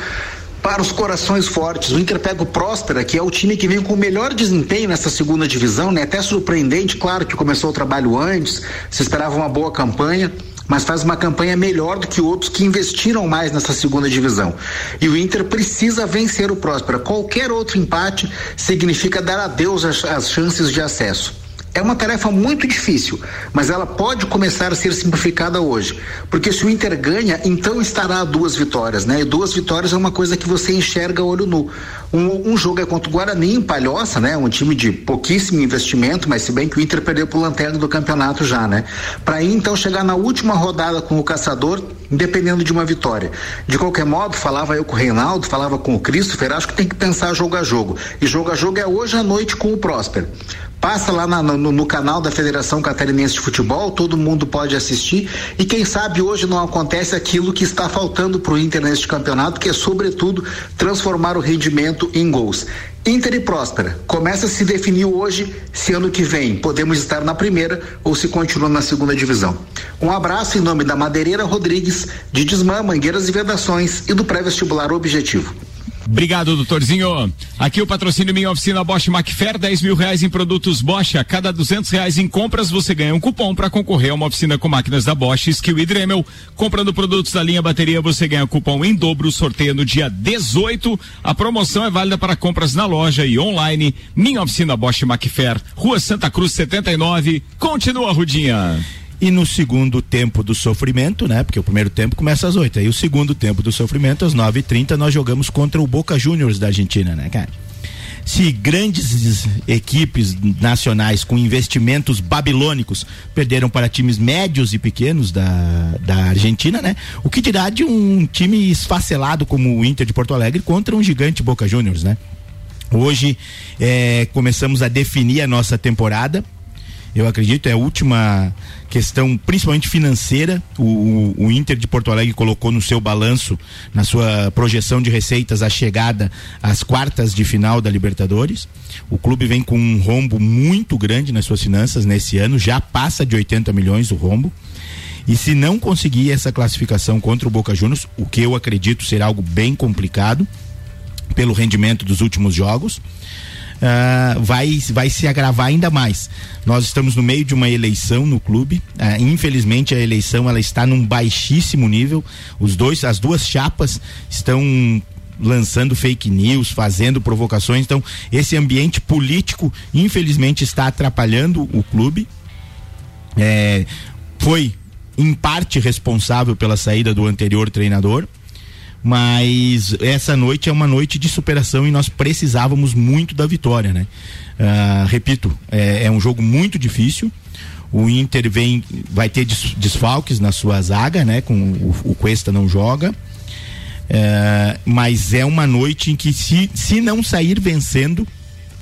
S5: para os corações fortes. O Inter pega o Próspera, que é o time que vem com o melhor desempenho nessa segunda divisão, né? Até surpreendente, claro que começou o trabalho antes, se esperava uma boa campanha mas faz uma campanha melhor do que outros que investiram mais nessa segunda divisão. E o Inter precisa vencer o Próspera. Qualquer outro empate significa dar adeus às, chances de acesso. É uma tarefa muito difícil, mas ela pode começar a ser simplificada hoje. Porque se o Inter ganha, então estará a duas vitórias, né? E duas vitórias é uma coisa que você enxerga olho nu. Um, um jogo é contra o Guarani em Palhoça, né? Um time de pouquíssimo investimento, mas se bem que o Inter perdeu pro lanterna do campeonato já, né? Para então chegar na última rodada com o Caçador, dependendo de uma vitória. De qualquer modo, falava eu com o Reinaldo, falava com o Christopher, acho que tem que pensar jogo a jogo. E jogo a jogo é hoje à noite com o Próspero. Passa lá na, no, no, canal da Federação Catarinense de Futebol, todo mundo pode assistir. E quem sabe hoje não acontece aquilo que está faltando para o Inter neste campeonato, que é, sobretudo, transformar o rendimento em gols. Inter e Próspera. Começa a se definir hoje se ano que vem podemos estar na primeira ou se continua na segunda divisão. Um abraço em nome da Madeireira Rodrigues, de Desmã, Mangueiras e Vedações e do pré-vestibular Objetivo.
S2: Obrigado, doutorzinho. Aqui o patrocínio Minha Oficina Bosch Macfer, 10 mil reais em produtos Bosch. A cada duzentos reais em compras, você ganha um cupom para concorrer a uma oficina com máquinas da Bosch, Skill e Dremel. Comprando produtos da linha bateria, você ganha cupom em dobro. Sorteio no dia 18. A promoção é válida para compras na loja e online. Minha Oficina Bosch Macfer, Rua Santa Cruz 79. Continua, Rudinha.
S6: E no segundo tempo do sofrimento, né? Porque o primeiro tempo começa às 8. Aí o segundo tempo do sofrimento, às 9h30, nós jogamos contra o Boca Juniors da Argentina, né, cara? Se grandes equipes nacionais com investimentos babilônicos perderam para times médios e pequenos da, da Argentina, né? O que dirá de um time esfacelado como o Inter de Porto Alegre contra um gigante Boca Juniors, né? Hoje é, começamos a definir a nossa temporada eu acredito, é a última questão, principalmente financeira. O, o, o, Inter de Porto Alegre colocou no seu balanço, na sua projeção de receitas, a chegada às quartas de final da Libertadores. O clube vem com um rombo muito grande nas suas finanças nesse ano, já passa de 80 milhões o rombo. E se não conseguir essa classificação contra o Boca Juniors, o que eu acredito ser algo bem complicado pelo rendimento dos últimos jogos, uh, vai, vai se agravar ainda mais. Nós estamos no meio de uma eleição no clube. Uh, infelizmente a eleição ela está num baixíssimo nível. Os dois, as duas chapas estão lançando fake news, fazendo provocações. Então, esse ambiente político, infelizmente, está atrapalhando o clube. É, foi, em parte, responsável pela saída do anterior treinador mas essa noite é uma noite de superação e nós precisávamos muito da vitória, né? Uh, repito, é, é, um jogo muito difícil. O Inter vem, vai ter desfalques na sua zaga, né? Com o, o Cuesta não joga. Uh, mas é uma noite em que se, se não sair vencendo,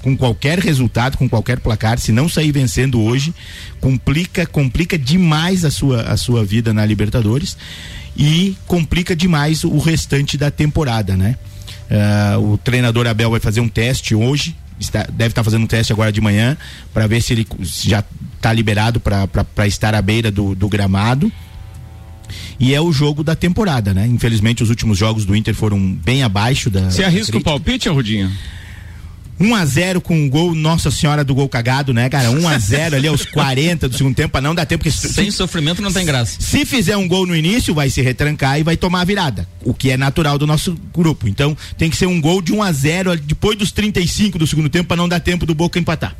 S6: com qualquer resultado, com qualquer placar, se não sair vencendo hoje, complica, complica demais a sua, a sua vida na Libertadores e complica demais o restante da temporada, né? Uh, o treinador Abel vai fazer um teste hoje, está, deve estar fazendo um teste agora de manhã para ver se ele já está liberado para estar à beira do, do gramado e é o jogo da temporada, né? Infelizmente os últimos jogos do Inter foram bem abaixo da.
S2: Você arrisca o palpite, Rudinho?
S6: 1 a 0 com um gol, Nossa Senhora do gol cagado, né, cara? 1 a 0 ali aos 40 do segundo tempo, pra não dar tempo. Porque
S7: Sem se, sofrimento não tem graça.
S6: Se fizer um gol no início, vai se retrancar e vai tomar a virada, o que é natural do nosso grupo. Então, tem que ser um gol de 1 a 0 depois dos 35 do segundo tempo, para não dar tempo do Boca empatar.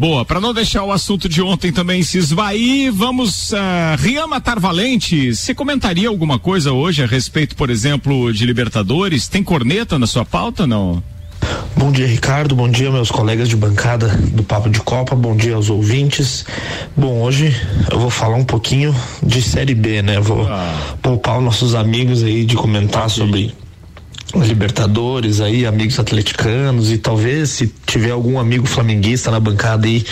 S2: Boa, para não deixar o assunto de ontem também se esvair, vamos. Uh, Rian Matar Valente, você comentaria alguma coisa hoje a respeito, por exemplo, de Libertadores? Tem corneta na sua pauta, não?
S18: Bom dia, Ricardo. Bom dia, meus colegas de bancada do Papo de Copa. Bom dia aos ouvintes. Bom, hoje eu vou falar um pouquinho de Série B, né? Vou ah. poupar os nossos amigos aí de comentar sobre Libertadores aí, amigos atleticanos e talvez se tiver algum amigo flamenguista na bancada aí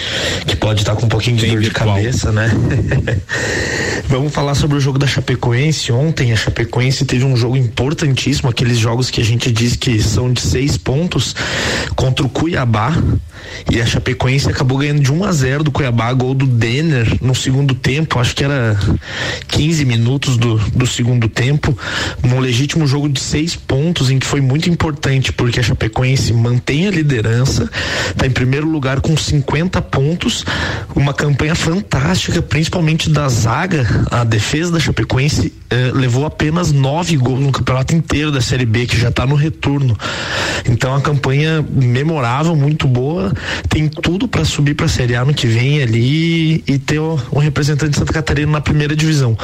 S18: que pode estar tá com um pouquinho de Bem dor virtual. de cabeça, né? Vamos falar sobre o jogo da Chapecoense. Ontem a Chapecoense teve um jogo importantíssimo, aqueles jogos que a gente diz que são de seis pontos contra o Cuiabá e a Chapecoense acabou ganhando de 1 a 0 do Cuiabá, gol do Denner no segundo tempo, acho que era 15 minutos do, do segundo tempo, um legítimo jogo de seis pontos em que foi muito importante, porque a Chapecoense mantém a liderança, está em primeiro lugar com 50 pontos, uma campanha fantástica, principalmente da zaga. A defesa da Chapecoense eh, levou apenas nove gols no campeonato inteiro da Série B, que já está no retorno. Então a campanha memorável, muito boa, tem tudo para subir para a Série A no que vem ali e ter um representante de Santa Catarina na primeira divisão.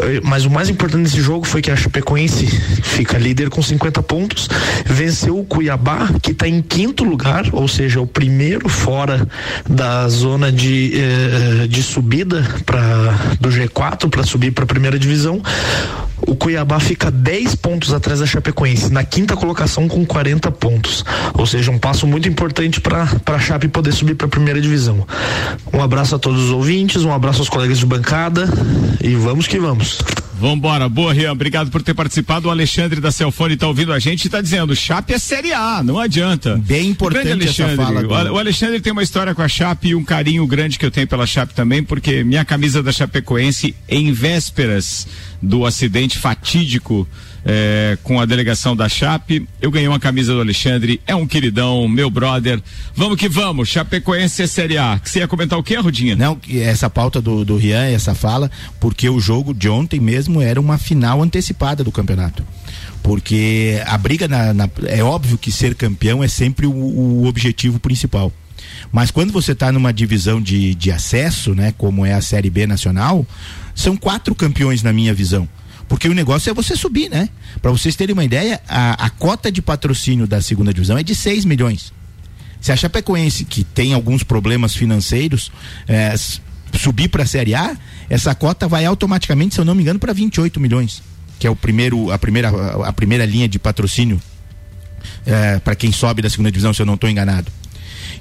S18: Eh, mas o mais importante desse jogo foi que a Chapecoense fica líder com 50 pontos, venceu o Cuiabá, que está em quinto lugar, ou seja, o primeiro fora da zona de, eh, de subida para do G4 para subir para a primeira divisão. O Cuiabá fica 10 pontos atrás da Chapecoense, na quinta colocação com 40 pontos. Ou seja, um passo muito importante para a Chape poder subir para a primeira divisão. Um abraço a todos os ouvintes, um abraço aos colegas de bancada e vamos que vamos.
S2: Vambora, boa, Rian. Obrigado por ter participado. O Alexandre da Celfone está ouvindo a gente e está dizendo: Chape é Série A, não adianta.
S6: Bem importante
S2: Alexandre.
S6: essa fala.
S2: O Alexandre tem uma história com a Chape e um carinho grande que eu tenho pela Chape também, porque minha camisa da Chapecoense, em vésperas do acidente fatídico é, com a delegação da Chape. Eu ganhei uma camisa do Alexandre, é um queridão, meu brother. Vamos que vamos, Chapecoense é Série A. Você ia comentar o quê, Rudinha?
S6: Não, essa pauta do, do Rian, essa fala, porque o jogo de ontem mesmo era uma final antecipada do campeonato porque a briga na, na, é óbvio que ser campeão é sempre o, o objetivo principal. Mas quando você está numa divisão de, de acesso, né, como é a Série B nacional, são quatro campeões na minha visão. Porque o negócio é você subir, né? Para vocês terem uma ideia, a, a cota de patrocínio da segunda divisão é de 6 milhões. Se a Chapecoense, que tem alguns problemas financeiros, é, subir para a Série A, essa cota vai automaticamente, se eu não me engano, para 28 milhões, que é o primeiro, a primeira, a primeira linha de patrocínio é, para quem sobe da segunda divisão, se eu não estou enganado.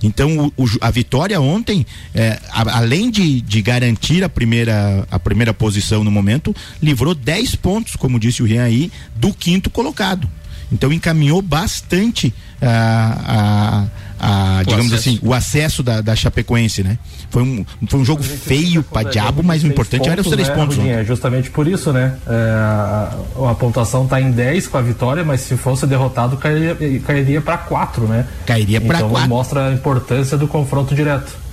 S6: Então o, o, a vitória ontem, é, a, além de, de, garantir a primeira, a primeira posição no momento, livrou 10 pontos, como disse o Rian aí, do quinto colocado. Então encaminhou bastante a, a, a digamos acesso. assim, o acesso da, da Chapecoense, né? Foi um, foi um jogo feio pra diabo, mas o importante pontos, era os três
S3: né,
S6: pontos.
S3: Rudinha, é justamente por isso, né? É, a, a, pontuação tá em 10 com a vitória, mas se fosse derrotado, cairia, cairia para 4, né?
S6: Cairia para
S3: então,
S6: 4.
S3: mostra a importância do confronto direto.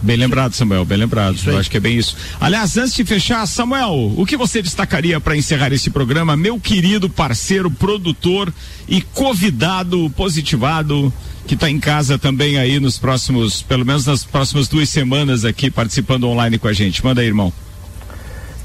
S2: Bem lembrado, Samuel, bem lembrado. Eu acho que é bem isso. Aliás, antes de fechar, Samuel, o que você destacaria para encerrar esse programa, meu querido parceiro, produtor e convidado positivado, que está em casa também aí nos próximos, pelo menos nas próximas duas semanas aqui, participando online com a gente. Manda aí, irmão.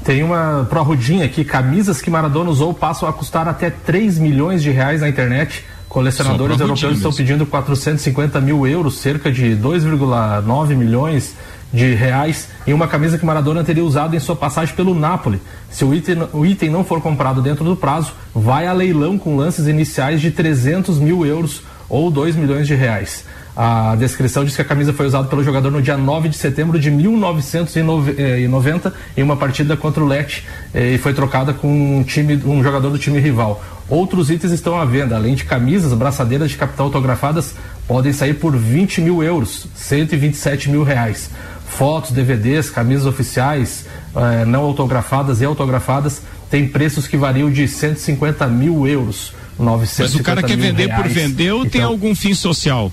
S3: Tem uma pró-rudinha aqui, camisas que Maradona usou passam a custar até 3 milhões de reais na internet. Colecionadores europeus estão pedindo 450 mil euros, cerca de 2,9 milhões de reais, em uma camisa que Maradona teria usado em sua passagem pelo Napoli. Se o item, o item não for comprado dentro do prazo, vai a leilão com lances iniciais de 300 mil euros ou 2 milhões de reais. A descrição diz que a camisa foi usada pelo jogador no dia 9 de setembro de 1990 em uma partida contra o Lecce e foi trocada com um, time, um jogador do time rival. Outros itens estão à venda, além de camisas, braçadeiras de capital autografadas, podem sair por 20 mil euros, 127 mil reais. Fotos, DVDs, camisas oficiais, eh, não autografadas e autografadas, têm preços que variam de 150 mil euros. 950
S2: Mas o cara quer vender
S3: reais.
S2: por vender ou então, tem algum fim social?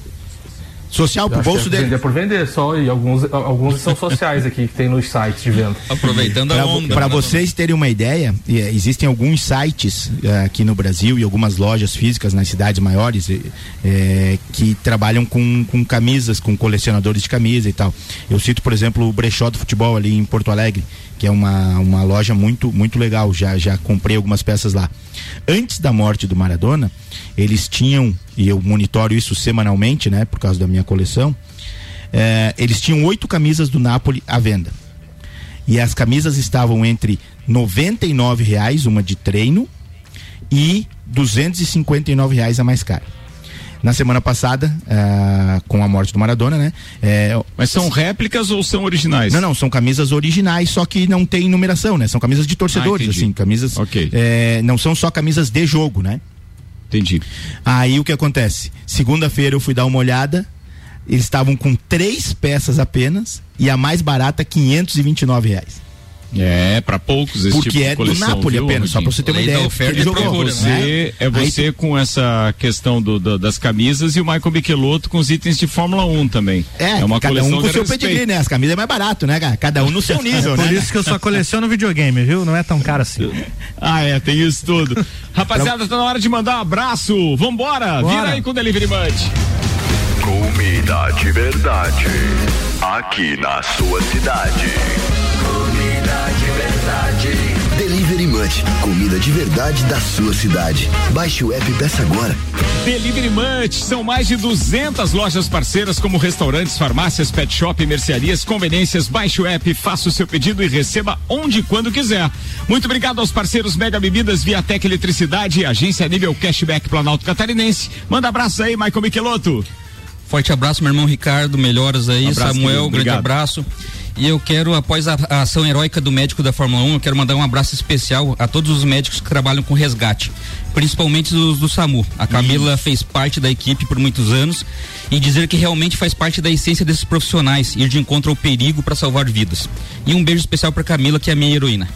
S6: Social pro bolso
S3: é
S6: dele.
S3: Vender por vender só e alguns, alguns são sociais aqui que tem nos sites de venda.
S7: Aproveitando a onda.
S6: Para vocês terem uma ideia, existem alguns sites uh, aqui no Brasil e algumas lojas físicas nas cidades maiores uh, que trabalham com, com camisas, com colecionadores de camisa e tal. Eu cito, por exemplo, o Brechó do Futebol ali em Porto Alegre, que é uma, uma loja muito, muito legal. Já, já comprei algumas peças lá. Antes da morte do Maradona, eles tinham, e eu monitoro isso semanalmente, né, por causa da minha coleção, é, eles tinham oito camisas do Napoli à venda. E as camisas estavam entre R$ reais uma de treino, e R$ reais a mais cara na semana passada, uh, com a morte do Maradona, né? É,
S2: Mas são réplicas ou são originais?
S6: Não, não, são camisas originais, só que não tem numeração, né? São camisas de torcedores, ah, assim, camisas.
S2: Ok.
S6: É, não são só camisas de jogo, né?
S2: Entendi.
S6: Aí o que acontece? Segunda-feira eu fui dar uma olhada, eles estavam com três peças apenas e a mais barata, 529 reais.
S2: É, para poucos esse
S6: Porque
S2: tipo
S6: é
S2: coleção,
S6: do Napoli
S2: viu,
S6: apenas, só pra você ter uma ideia.
S7: Oferta
S6: ele
S7: e
S6: jogou,
S7: procura,
S2: Você,
S6: né?
S2: é você
S6: Aí,
S2: com essa questão do, do, das camisas e o Michael Michelotto com os itens de Fórmula 1 também.
S6: É,
S2: uma
S6: cada
S2: coleção
S6: um com o seu
S2: respeito.
S6: pedigree, né? As camisas é mais barato, né, cara? Cada um no seu nível,
S15: Por
S6: né?
S15: isso que eu só coleciono videogame, viu? Não é tão caro assim.
S2: Ah, é, tem isso tudo. Rapaziada, tá na hora de mandar um abraço. Vambora,
S15: Bora.
S2: vira aí com o Delivery Munch.
S19: Comida de verdade. Aqui na sua cidade.
S20: Munch, comida de verdade da sua cidade. Baixe o app e peça agora.
S2: Delivery Munch, são mais de 200 lojas parceiras como restaurantes, farmácias, pet shop, mercearias, conveniências. Baixe o app, faça o seu pedido e receba onde e quando quiser. Muito obrigado aos parceiros Mega Bebidas, Viatec Eletricidade, Agência Nível Cashback Planalto Catarinense. Manda abraço aí, Michael Michelotto.
S7: Forte abraço, meu irmão Ricardo, melhoras aí.
S2: Abraço,
S7: Samuel,
S2: querido,
S7: grande abraço. E eu quero, após a, a ação heróica do médico da Fórmula 1, eu quero mandar um abraço especial a todos os médicos que trabalham com resgate, principalmente os do SAMU. A Camila fez parte da equipe por muitos anos e dizer que realmente faz parte da essência desses profissionais, ir de encontro ao perigo para salvar vidas. E um beijo especial para Camila, que é a minha heroína.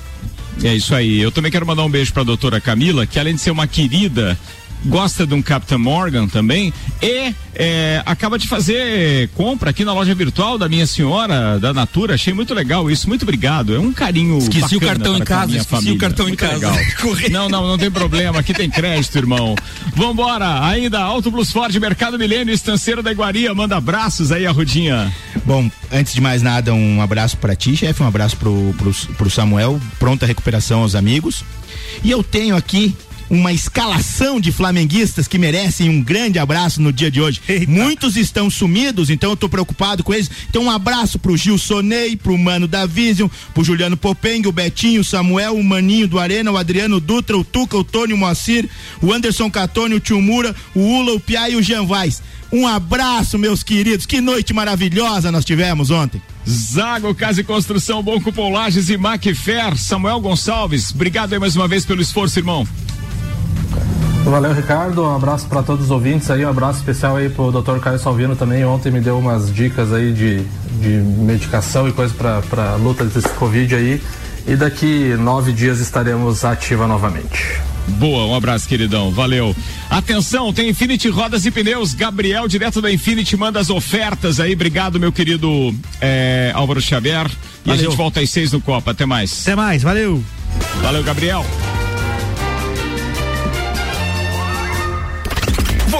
S2: É isso aí. Eu também quero mandar um beijo para a doutora Camila, que além de ser uma querida, gosta de um Captain Morgan também e é, acaba de fazer compra aqui na loja virtual da minha senhora, da Natura. Achei muito legal isso. Muito obrigado. É um carinho.
S7: Esqueci o cartão em
S2: para
S7: casa,
S2: minha
S7: esqueci o
S2: família.
S7: cartão em
S2: Muito
S7: casa.
S2: legal.
S7: Corri.
S2: Não, não, não tem problema. Aqui tem crédito, irmão. Vambora. Ainda Auto Plus Ford, Mercado Milênio, Estanceiro da Iguaria. Manda abraços aí, a Rudinha.
S6: Bom, antes de mais nada, um abraço pra ti, chefe, um abraço pro, pro, pro Samuel, pronta recuperação aos amigos. E eu tenho aqui uma escalação de flamenguistas que merecem um grande abraço no dia de hoje. Muitos estão sumidos, então eu tô preocupado com eles. Então um abraço pro Gil Sonei, pro Mano da Vision, pro Juliano Popeng, o Betinho, o Samuel, o Maninho do Arena, o Adriano Dutra, o Tuca, o Tony, o Moacir, o Anderson Catone, o Tio Mura, o Ula, o Piá e o Jean Vaz. Um abraço, meus queridos. Que noite maravilhosa nós tivemos ontem.
S2: Zago Casa e Construção, Bom Cupom Lages e Macfer. Samuel Gonçalves, obrigado aí mais uma vez pelo esforço, irmão.
S3: Valeu, Ricardo. Um abraço para todos os ouvintes aí. Um abraço especial aí pro Dr. Caio Salvino também. Ontem me deu umas dicas aí de, de medicação e coisa para luta desse Covid aí. E daqui nove dias estaremos ativa novamente.
S2: Boa, um abraço, queridão. Valeu. Atenção, tem Infinity Rodas e Pneus. Gabriel, direto da Infinity, manda as ofertas aí. Obrigado, meu querido é, Álvaro Xavier. E a
S15: Valeu.
S2: gente volta às seis no Copa. Até mais.
S15: Até mais, valeu.
S2: Valeu, Gabriel.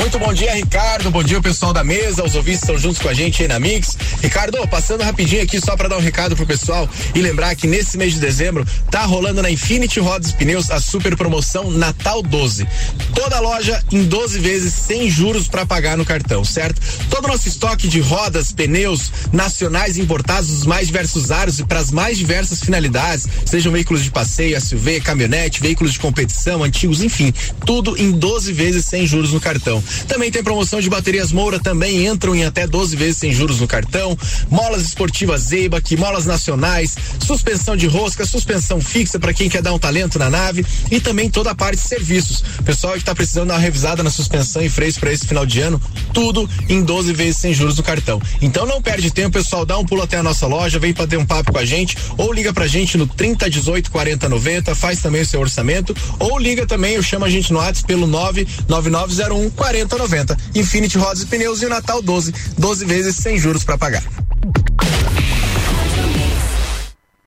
S21: Muito bom dia, Ricardo. Bom dia, o pessoal da mesa. Os ouvintes estão juntos com a gente aí na Mix. Ricardo, passando rapidinho aqui só para dar um recado pro pessoal e lembrar que nesse mês de dezembro tá rolando na Infinity Rodas e Pneus a super promoção Natal 12. Toda loja em 12 vezes sem juros para pagar no cartão, certo? Todo nosso estoque de rodas, pneus nacionais importados dos mais diversos aros e para as mais diversas finalidades, sejam veículos de passeio, SUV, caminhonete, veículos de competição, antigos, enfim, tudo em 12 vezes sem juros no cartão. Também tem promoção de baterias Moura, também entram em até 12 vezes sem juros no cartão. Molas esportivas Zeibac, molas nacionais, suspensão de rosca, suspensão fixa para quem quer dar um talento na nave e também toda a parte de serviços. Pessoal que está precisando dar uma revisada na suspensão e freios para esse final de ano, tudo em 12 vezes sem juros no cartão. Então não perde tempo, pessoal, dá um pulo até a nossa loja, vem para ter um papo com a gente ou liga pra gente no 3018 40 90, faz também o seu orçamento ou liga também, eu chamo a gente no WhatsApp pelo 99901 4090. Infinity Rodas e Pneus e o Natal 12, 12 vezes sem juros para pagar.